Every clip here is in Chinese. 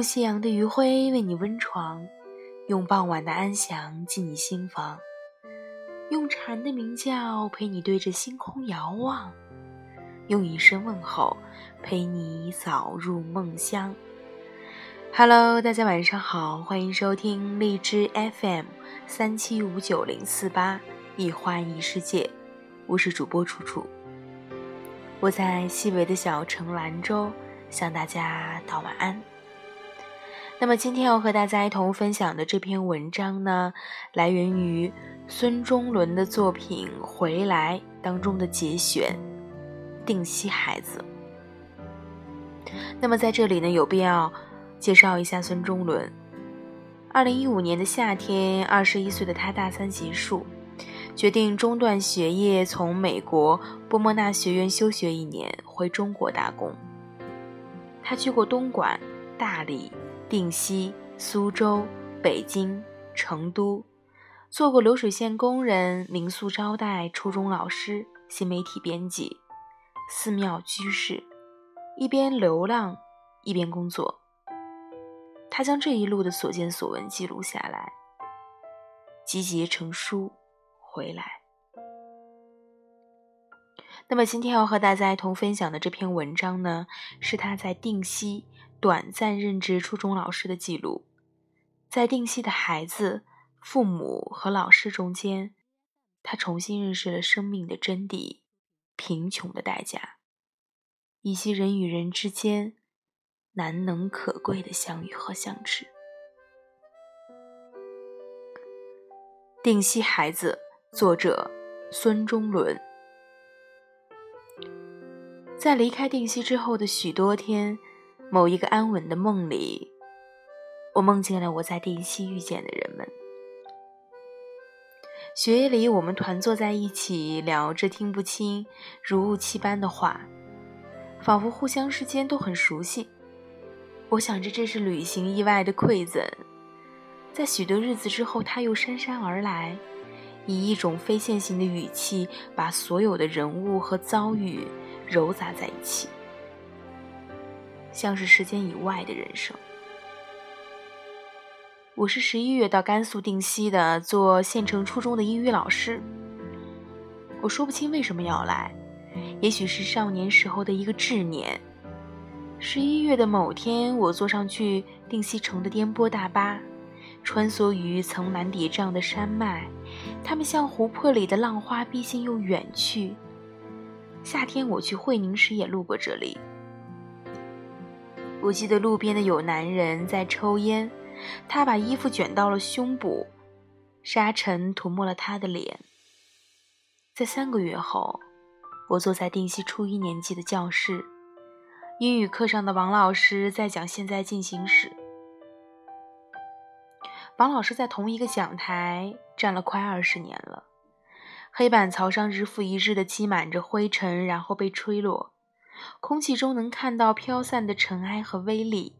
用夕阳的余晖为你温床，用傍晚的安详进你心房，用蝉的鸣叫陪你对着星空遥望，用一声问候陪你早入梦乡。Hello，大家晚上好，欢迎收听荔枝 FM 三七五九零四八一花一世界，我是主播楚楚。我在西北的小城兰州向大家道晚安。那么今天要和大家一同分享的这篇文章呢，来源于孙中伦的作品《回来》当中的节选《定西孩子》。那么在这里呢，有必要。介绍一下孙中伦。二零一五年的夏天，二十一岁的他大三结束，决定中断学业，从美国波莫纳学院休学一年，回中国打工。他去过东莞、大理、定西、苏州、北京、成都，做过流水线工人、民宿招待、初中老师、新媒体编辑、寺庙居士，一边流浪一边工作。他将这一路的所见所闻记录下来，集结成书，回来。那么今天要和大家一同分享的这篇文章呢，是他在定西短暂任职初中老师的记录。在定西的孩子、父母和老师中间，他重新认识了生命的真谛、贫穷的代价，以及人与人之间。难能可贵的相遇和相知。定西孩子，作者孙中伦。在离开定西之后的许多天，某一个安稳的梦里，我梦见了我在定西遇见的人们。雪夜里，我们团坐在一起，聊着听不清如雾气般的话，仿佛互相之间都很熟悉。我想着这是旅行意外的馈赠，在许多日子之后，他又姗姗而来，以一种非线性的语气，把所有的人物和遭遇糅杂在一起，像是时间以外的人生。我是十一月到甘肃定西的，做县城初中的英语老师。我说不清为什么要来，也许是少年时候的一个执念。十一月的某天，我坐上去定西城的颠簸大巴，穿梭于层峦叠嶂的山脉，它们像湖泊里的浪花，逼近又远去。夏天我去会宁时也路过这里，我记得路边的有男人在抽烟，他把衣服卷到了胸部，沙尘涂抹了他的脸。在三个月后，我坐在定西初一年级的教室。英语课上的王老师在讲现在进行时，王老师在同一个讲台站了快二十年了。黑板槽上日复一日的积满着灰尘，然后被吹落，空气中能看到飘散的尘埃和微粒，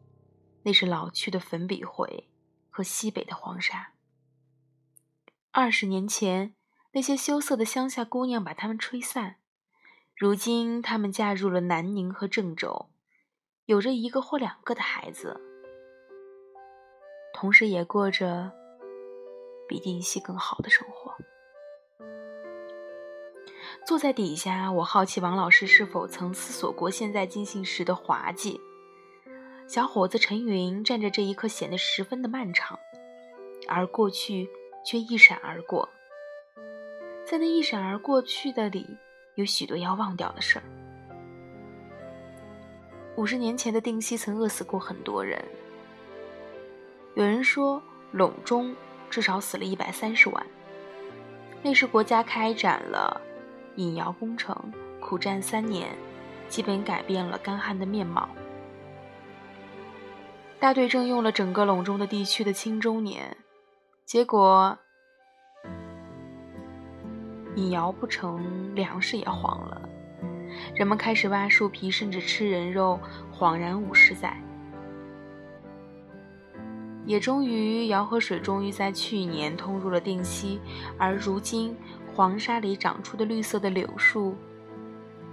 那是老去的粉笔灰和西北的黄沙。二十年前，那些羞涩的乡下姑娘把它们吹散。如今，她们嫁入了南宁和郑州，有着一个或两个的孩子，同时也过着比定西更好的生活。坐在底下，我好奇王老师是否曾思索过现在进行时的滑稽。小伙子陈云站着这一刻显得十分的漫长，而过去却一闪而过，在那一闪而过去的里。有许多要忘掉的事儿。五十年前的定西曾饿死过很多人，有人说陇中至少死了一百三十万。那时国家开展了引窑工程，苦战三年，基本改变了干旱的面貌。大队征用了整个陇中的地区的青中年，结果。引窑不成，粮食也荒了。人们开始挖树皮，甚至吃人肉，恍然五十载。也终于，姚河水终于在去年通入了定西，而如今黄沙里长出的绿色的柳树，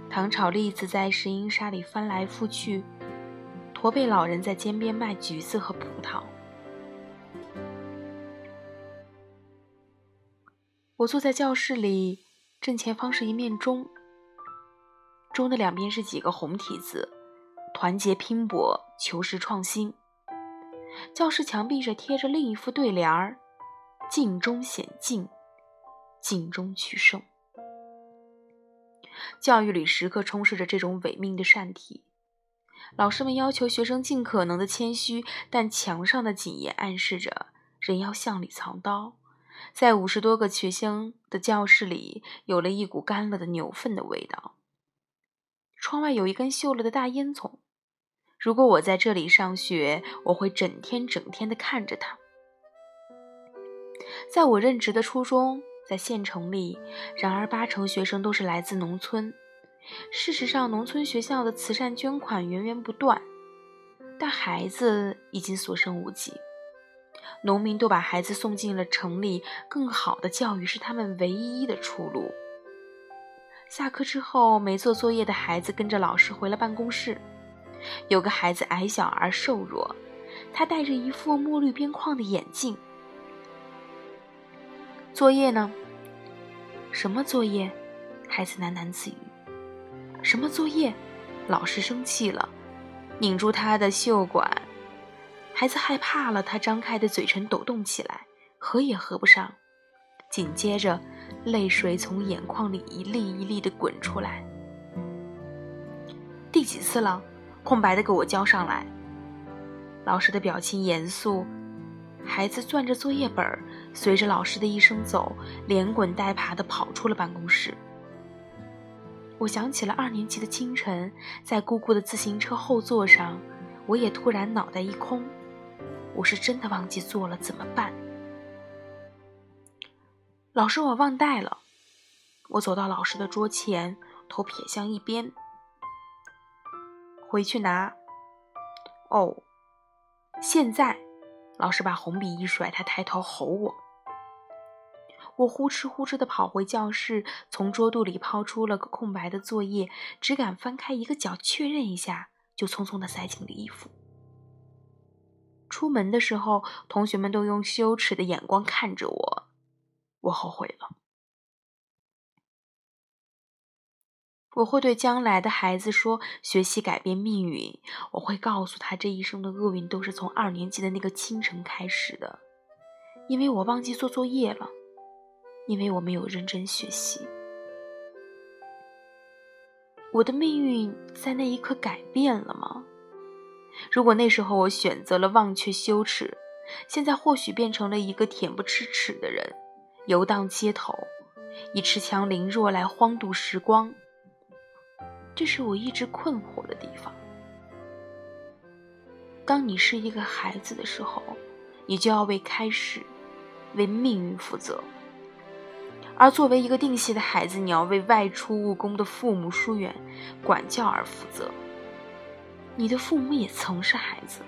糖炒栗子在石英沙里翻来覆去，驼背老人在街边卖橘子和葡萄。我坐在教室里，正前方是一面钟，钟的两边是几个红体字：“团结拼搏，求实创新。”教室墙壁上贴着另一副对联儿：“尽忠显进，尽忠取胜。”教育里时刻充斥着这种伪命的善体。老师们要求学生尽可能的谦虚，但墙上的谨言暗示着人要向里藏刀。在五十多个学生的教室里，有了一股干了的牛粪的味道。窗外有一根锈了的大烟囱。如果我在这里上学，我会整天整天的看着它。在我任职的初中，在县城里，然而八成学生都是来自农村。事实上，农村学校的慈善捐款源源不断，但孩子已经所剩无几。农民都把孩子送进了城里，更好的教育是他们唯一的出路。下课之后，没做作业的孩子跟着老师回了办公室。有个孩子矮小而瘦弱，他戴着一副墨绿边框的眼镜。作业呢？什么作业？孩子喃喃自语。什么作业？老师生气了，拧住他的袖管。孩子害怕了，他张开的嘴唇抖动起来，合也合不上。紧接着，泪水从眼眶里一粒一粒的滚出来。第几次了？空白的给我交上来。老师的表情严肃，孩子攥着作业本，随着老师的一声走，连滚带爬的跑出了办公室。我想起了二年级的清晨，在姑姑的自行车后座上，我也突然脑袋一空。我是真的忘记做了，怎么办？老师，我忘带了。我走到老师的桌前，头撇向一边，回去拿。哦，现在，老师把红笔一甩，他抬头吼我。我呼哧呼哧的跑回教室，从桌肚里抛出了个空白的作业，只敢翻开一个角确认一下，就匆匆的塞进了衣服。出门的时候，同学们都用羞耻的眼光看着我，我后悔了。我会对将来的孩子说：“学习改变命运。”我会告诉他，这一生的厄运都是从二年级的那个清晨开始的，因为我忘记做作业了。因为我没有认真学习，我的命运在那一刻改变了吗？如果那时候我选择了忘却羞耻，现在或许变成了一个恬不知耻的人，游荡街头，以恃强凌弱来荒度时光。这是我一直困惑的地方。当你是一个孩子的时候，你就要为开始，为命运负责。而作为一个定系的孩子，你要为外出务工的父母疏远、管教而负责。你的父母也曾是孩子，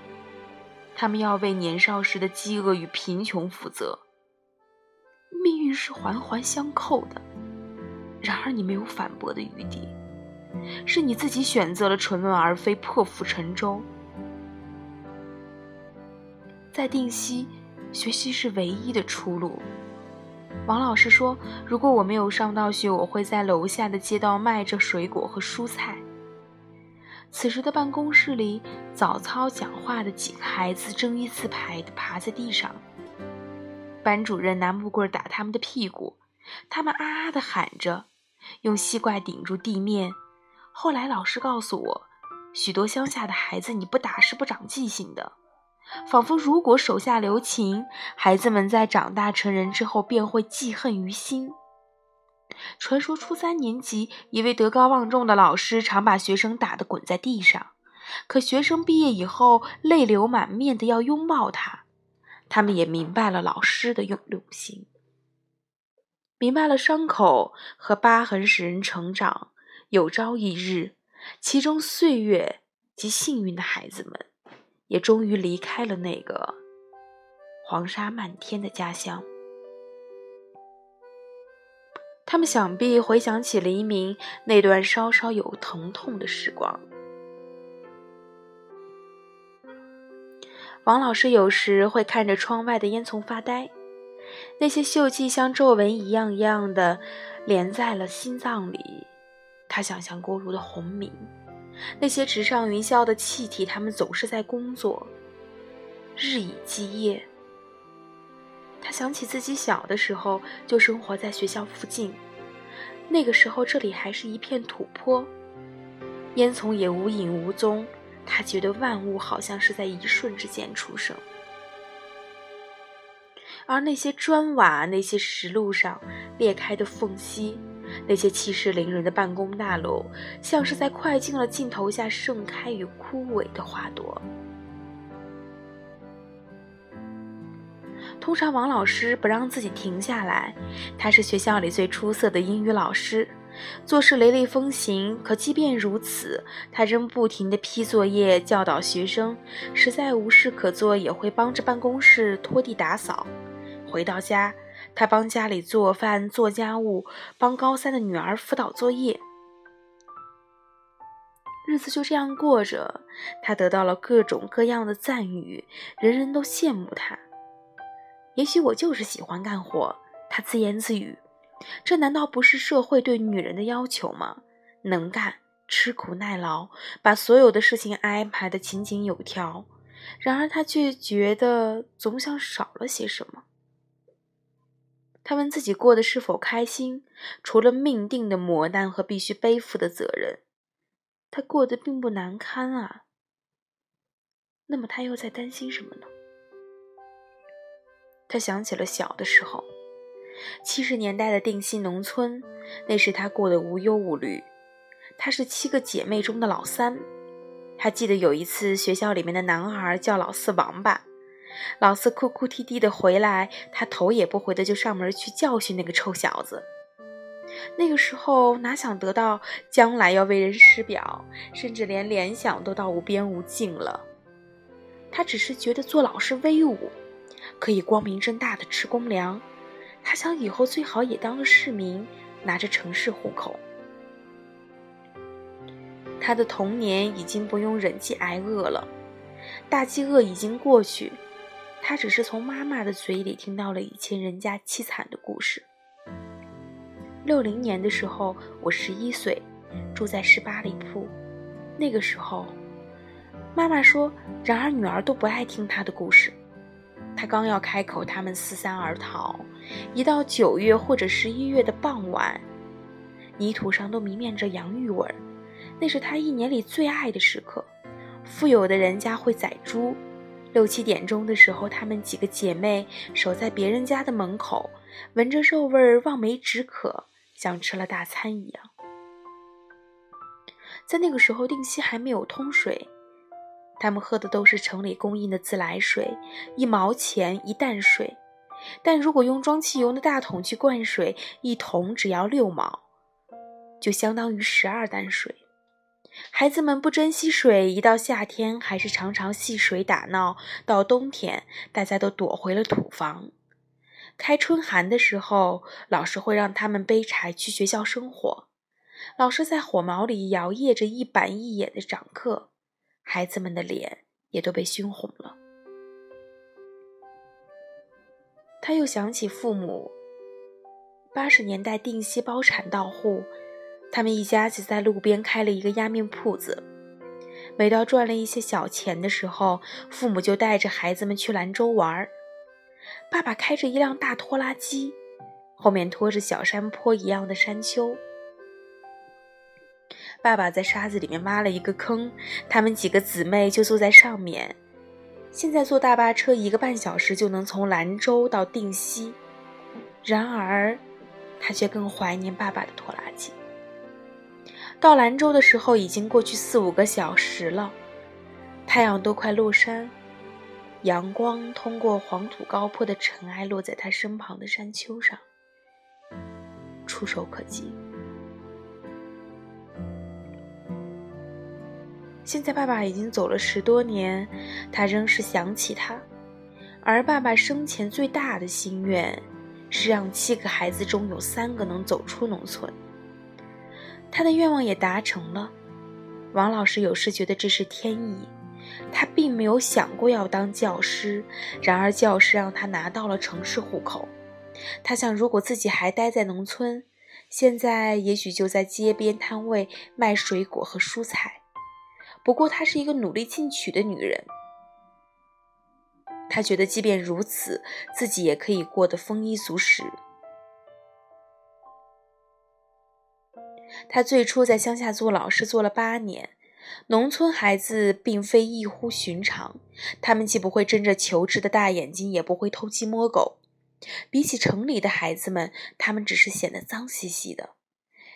他们要为年少时的饥饿与贫穷负责。命运是环环相扣的，然而你没有反驳的余地，是你自己选择了沉沦而非破釜沉舟。在定西，学习是唯一的出路。王老师说：“如果我没有上到学，我会在楼下的街道卖着水果和蔬菜。”此时的办公室里，早操讲话的几个孩子正一字排地趴在地上。班主任拿木棍打他们的屁股，他们啊啊地喊着，用膝盖顶住地面。后来老师告诉我，许多乡下的孩子，你不打是不长记性的。仿佛，如果手下留情，孩子们在长大成人之后便会记恨于心。传说初三年级，一位德高望重的老师常把学生打得滚在地上，可学生毕业以后泪流满面的要拥抱他。他们也明白了老师的用用心，明白了伤口和疤痕使人成长。有朝一日，其中岁月及幸运的孩子们。也终于离开了那个黄沙漫天的家乡。他们想必回想起黎明那段稍稍有疼痛的时光。王老师有时会看着窗外的烟囱发呆，那些锈迹像皱纹一样一样的连在了心脏里。他想象锅炉的轰鸣，那些直上云霄的气体，他们总是在工作，日以继夜。他想起自己小的时候就生活在学校附近，那个时候这里还是一片土坡，烟囱也无影无踪。他觉得万物好像是在一瞬之间出生，而那些砖瓦、那些石路上裂开的缝隙、那些气势凌人的办公大楼，像是在快进了镜头下盛开与枯萎的花朵。通常王老师不让自己停下来，他是学校里最出色的英语老师。做事雷厉风行，可即便如此，他仍不停地批作业、教导学生。实在无事可做，也会帮着办公室拖地打扫。回到家，他帮家里做饭、做家务，帮高三的女儿辅导作业。日子就这样过着，他得到了各种各样的赞誉，人人都羡慕他。也许我就是喜欢干活，他自言自语。这难道不是社会对女人的要求吗？能干、吃苦耐劳，把所有的事情安排得井井有条。然而，他却觉得总想少了些什么。他问自己过得是否开心？除了命定的磨难和必须背负的责任，他过得并不难堪啊。那么，他又在担心什么呢？他想起了小的时候。七十年代的定西农村，那时他过得无忧无虑。她是七个姐妹中的老三。他记得有一次，学校里面的男孩叫老四王八，老四哭哭啼啼的回来，他头也不回的就上门去教训那个臭小子。那个时候哪想得到将来要为人师表，甚至连联想都到无边无尽了。他只是觉得做老师威武，可以光明正大的吃公粮。他想以后最好也当个市民，拿着城市户口。他的童年已经不用忍饥挨饿了，大饥饿已经过去，他只是从妈妈的嘴里听到了以前人家凄惨的故事。六零年的时候，我十一岁，住在十八里铺。那个时候，妈妈说，然而女儿都不爱听她的故事。她刚要开口，他们四散而逃。一到九月或者十一月的傍晚，泥土上都弥漫着洋芋味儿，那是她一年里最爱的时刻。富有的人家会宰猪，六七点钟的时候，她们几个姐妹守在别人家的门口，闻着肉味儿，望梅止渴，像吃了大餐一样。在那个时候，定西还没有通水。他们喝的都是城里供应的自来水，一毛钱一担水。但如果用装汽油的大桶去灌水，一桶只要六毛，就相当于十二担水。孩子们不珍惜水，一到夏天还是常常戏水打闹；到冬天，大家都躲回了土房。开春寒的时候，老师会让他们背柴去学校生火。老师在火毛里摇曳着一板一眼的讲课。孩子们的脸也都被熏红了。他又想起父母，八十年代定西包产到户，他们一家子在路边开了一个压面铺子。每到赚了一些小钱的时候，父母就带着孩子们去兰州玩儿。爸爸开着一辆大拖拉机，后面拖着小山坡一样的山丘。爸爸在沙子里面挖了一个坑，他们几个姊妹就坐在上面。现在坐大巴车一个半小时就能从兰州到定西，然而他却更怀念爸爸的拖拉机。到兰州的时候已经过去四五个小时了，太阳都快落山，阳光通过黄土高坡的尘埃落在他身旁的山丘上，触手可及。现在爸爸已经走了十多年，他仍是想起他。而爸爸生前最大的心愿，是让七个孩子中有三个能走出农村。他的愿望也达成了。王老师有时觉得这是天意，他并没有想过要当教师，然而教师让他拿到了城市户口。他想，如果自己还待在农村，现在也许就在街边摊位卖水果和蔬菜。不过，她是一个努力进取的女人。她觉得，即便如此，自己也可以过得丰衣足食。他最初在乡下做老师，做了八年。农村孩子并非异乎寻常，他们既不会睁着求知的大眼睛，也不会偷鸡摸狗。比起城里的孩子们，他们只是显得脏兮兮的。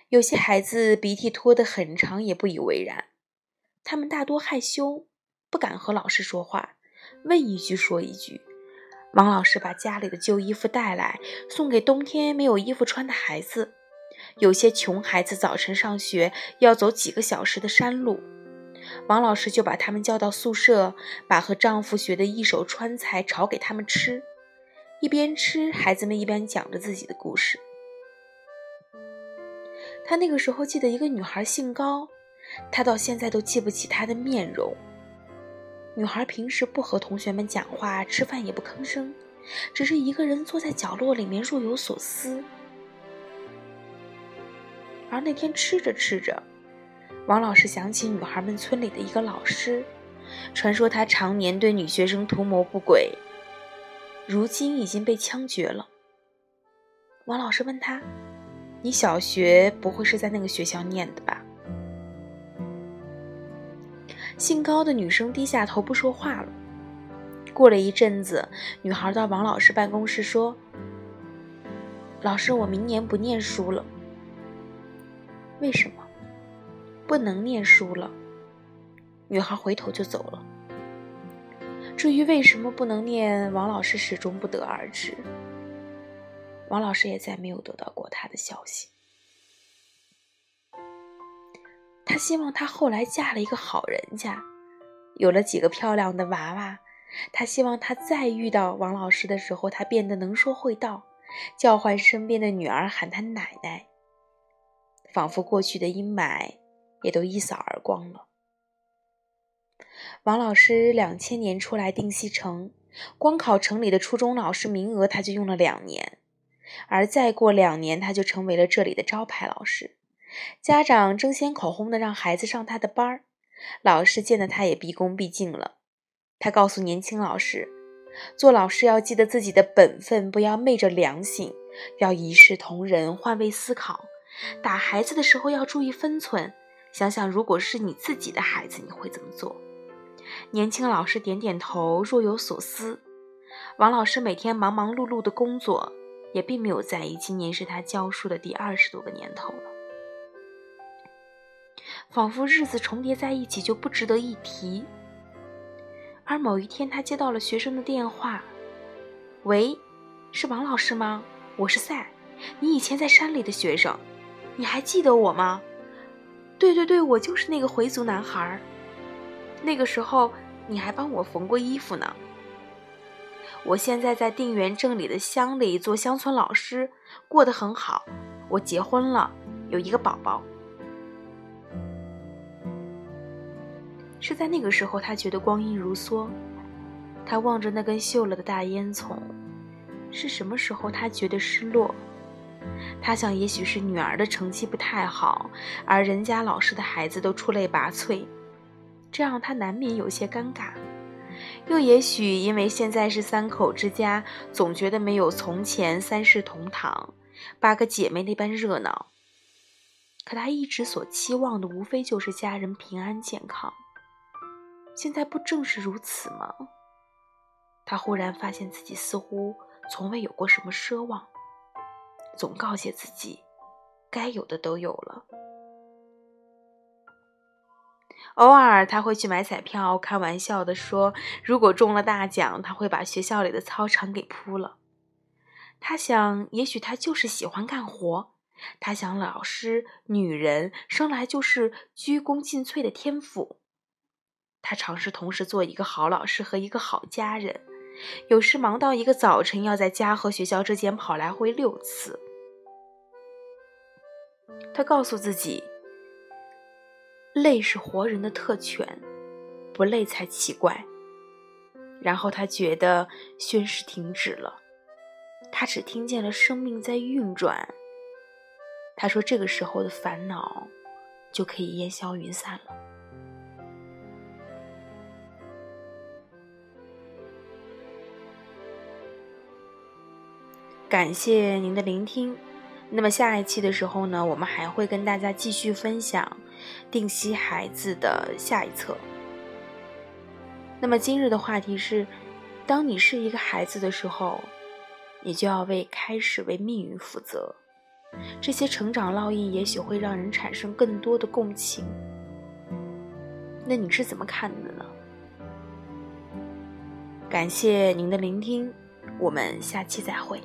有些孩子鼻涕拖得很长，也不以为然。他们大多害羞，不敢和老师说话，问一句说一句。王老师把家里的旧衣服带来，送给冬天没有衣服穿的孩子。有些穷孩子早晨上学要走几个小时的山路。王老师就把他们叫到宿舍，把和丈夫学的一手川菜炒给他们吃。一边吃，孩子们一边讲着自己的故事。他那个时候记得一个女孩姓高，他到现在都记不起她的面容。女孩平时不和同学们讲话，吃饭也不吭声，只是一个人坐在角落里面若有所思。而那天吃着吃着。王老师想起女孩们村里的一个老师，传说他常年对女学生图谋不轨，如今已经被枪决了。王老师问他：“你小学不会是在那个学校念的吧？”姓高的女生低下头不说话了。过了一阵子，女孩到王老师办公室说：“老师，我明年不念书了。为什么？”不能念书了，女孩回头就走了。至于为什么不能念，王老师始终不得而知。王老师也再没有得到过她的消息。他希望她后来嫁了一个好人家，有了几个漂亮的娃娃。他希望她再遇到王老师的时候，他变得能说会道，叫唤身边的女儿喊他奶奶，仿佛过去的阴霾。也都一扫而光了。王老师两千年出来定西城，光考城里的初中老师名额，他就用了两年，而再过两年，他就成为了这里的招牌老师。家长争先恐后的让孩子上他的班儿，老师见得他也毕恭毕敬了。他告诉年轻老师，做老师要记得自己的本分，不要昧着良心，要一视同仁，换位思考。打孩子的时候要注意分寸。想想，如果是你自己的孩子，你会怎么做？年轻老师点点头，若有所思。王老师每天忙忙碌碌的工作，也并没有在意今年是他教书的第二十多个年头了。仿佛日子重叠在一起就不值得一提。而某一天，他接到了学生的电话：“喂，是王老师吗？我是赛，你以前在山里的学生，你还记得我吗？”对对对，我就是那个回族男孩。那个时候你还帮我缝过衣服呢。我现在在定远镇里的乡里做乡村老师，过得很好。我结婚了，有一个宝宝。是在那个时候，他觉得光阴如梭。他望着那根锈了的大烟囱。是什么时候，他觉得失落？他想，也许是女儿的成绩不太好，而人家老师的孩子都出类拔萃，这让他难免有些尴尬；又也许因为现在是三口之家，总觉得没有从前三世同堂、八个姐妹那般热闹。可他一直所期望的，无非就是家人平安健康。现在不正是如此吗？他忽然发现自己似乎从未有过什么奢望。总告诫自己，该有的都有了。偶尔他会去买彩票，开玩笑的说：“如果中了大奖，他会把学校里的操场给铺了。”他想，也许他就是喜欢干活。他想，老师、女人生来就是鞠躬尽瘁的天赋。他尝试同时做一个好老师和一个好家人。有时忙到一个早晨，要在家和学校之间跑来回六次。他告诉自己，累是活人的特权，不累才奇怪。然后他觉得宣誓停止了，他只听见了生命在运转。他说：“这个时候的烦恼就可以烟消云散了。”感谢您的聆听。那么下一期的时候呢，我们还会跟大家继续分享《定西孩子》的下一册。那么今日的话题是：当你是一个孩子的时候，你就要为开始为命运负责。这些成长烙印也许会让人产生更多的共情。那你是怎么看的呢？感谢您的聆听，我们下期再会。